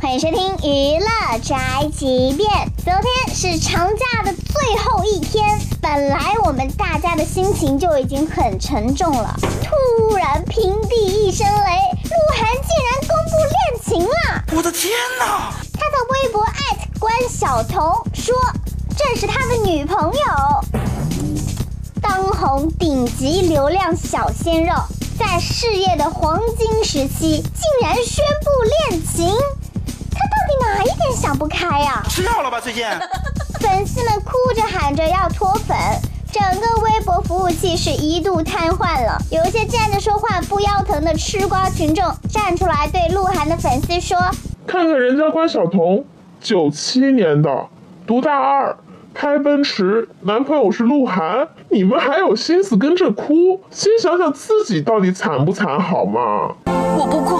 欢迎收听娱乐宅急便。昨天是长假的最后一天，本来我们大家的心情就已经很沉重了，突然平地一声雷，鹿晗竟然公布恋情了！我的天哪！他的微博艾特关晓彤说，这是他的女朋友，当红顶级流量小鲜肉，在事业的黄金时期竟然宣布恋情。想不开呀？吃药了吧？最近粉丝们哭着喊着要脱粉，整个微博服务器是一度瘫痪了。有一些站着说话不腰疼的吃瓜群众站出来对鹿晗的粉丝说：“看看人家关晓彤，九七年的，读大二，开奔驰，男朋友是鹿晗，你们还有心思跟着哭？先想想自己到底惨不惨好吗？”我不哭，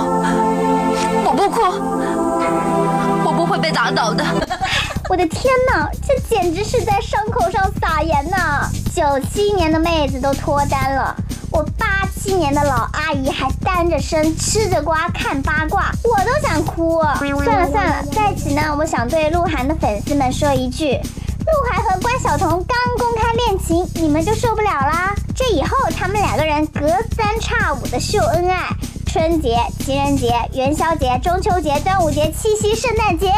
打倒的！我的天哪，这简直是在伤口上撒盐呐！九七年的妹子都脱单了，我八七年的老阿姨还单着身吃着瓜看八卦，我都想哭。算了算了，在此呢，我想对鹿晗的粉丝们说一句：鹿晗和关晓彤刚公开恋情，你们就受不了啦？这以后他们两个人隔三差五的秀恩爱。春节、情人节、元宵节、中秋节、端午节、七夕、圣诞节，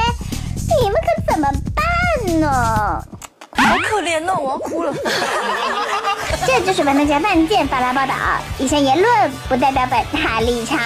你们可怎么办呢？好可怜哦，我要哭了。这就是本台饭店发来报道，以上言论不代表本台立场。